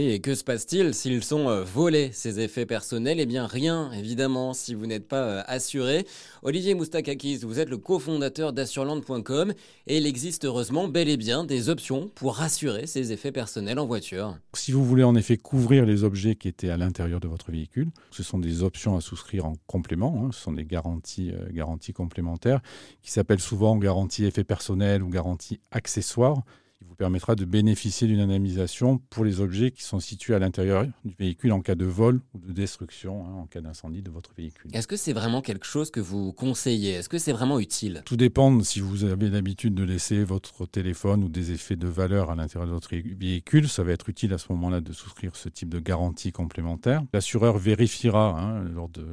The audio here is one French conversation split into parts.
Et que se passe-t-il s'ils sont euh, volés, ces effets personnels? Eh bien rien, évidemment, si vous n'êtes pas euh, assuré. Olivier Moustakakis, vous êtes le cofondateur d'assurland.com et il existe heureusement bel et bien des options pour rassurer ces effets personnels en voiture. Si vous voulez en effet couvrir les objets qui étaient à l'intérieur de votre véhicule, ce sont des options à souscrire en complément, hein. ce sont des garanties, euh, garanties complémentaires qui s'appellent souvent garantie effets personnels ou garantie accessoires qui vous permettra de bénéficier d'une indemnisation pour les objets qui sont situés à l'intérieur du véhicule en cas de vol ou de destruction, hein, en cas d'incendie de votre véhicule. Est-ce que c'est vraiment quelque chose que vous conseillez? Est-ce que c'est vraiment utile? Tout dépend si vous avez l'habitude de laisser votre téléphone ou des effets de valeur à l'intérieur de votre véhicule. Ça va être utile à ce moment-là de souscrire ce type de garantie complémentaire. L'assureur vérifiera hein, lors de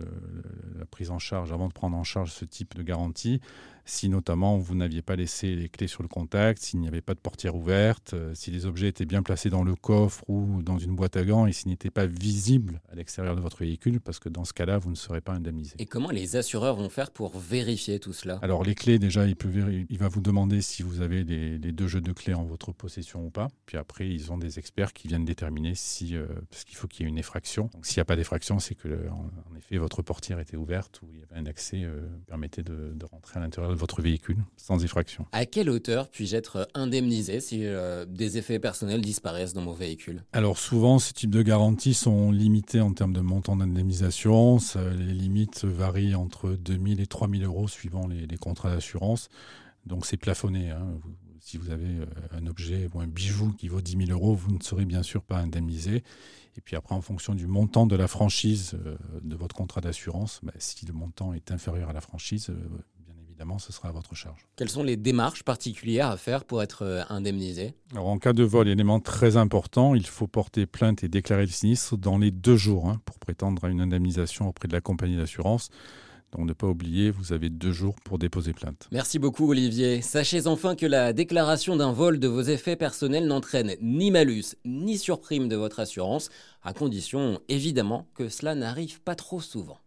la prise en charge, avant de prendre en charge ce type de garantie, si notamment vous n'aviez pas laissé les clés sur le contact, s'il n'y avait pas de portière ouverte, euh, si les objets étaient bien placés dans le coffre ou dans une boîte à gants et s'ils n'étaient pas visibles à l'extérieur de votre véhicule, parce que dans ce cas-là, vous ne serez pas indemnisé. Et comment les assureurs vont faire pour vérifier tout cela? Alors les clés, déjà, il, peut il va vous demander si vous avez les, deux jeux de clés en votre possession ou pas. Puis après, ils ont des experts qui viennent déterminer si, euh, parce qu'il faut qu'il y ait une effraction. Donc s'il n'y a pas d'effraction, c'est que en, effet votre portière était ouverte ou il y avait un accès euh, permettait de, de rentrer à l'intérieur de votre véhicule sans effraction. À quelle hauteur puis-je être indemnisé si euh, des effets personnels disparaissent dans mon véhicule? Alors souvent, ces types de garanties sont limités en termes de montant d'indemnisation. Les limites varient entre 2000 et 3000 euros suivant les, contrats d'assurance. Donc c'est plafonné. Hein. Si vous avez euh, un objet ou un bijou qui vaut 10 000 euros, vous ne serez bien sûr pas indemnisé. Et puis après, en fonction du montant de la franchise euh, de votre contrat d'assurance, bah, si le montant est inférieur à la franchise, évidemment, ce sera à votre charge. Quelles sont les démarches particulières à faire pour être euh, indemnisé? Alors, en cas de vol, élément très important, il faut porter plainte et déclarer le sinistre dans les deux jours hein, pour prétendre à une indemnisation auprès de la compagnie d'assurance. Donc ne pas oublier, vous avez deux jours pour déposer plainte. Merci beaucoup Olivier. Sachez enfin que la déclaration d'un vol de vos effets personnels n'entraîne ni malus ni surprime de votre assurance, à condition évidemment que cela n'arrive pas trop souvent.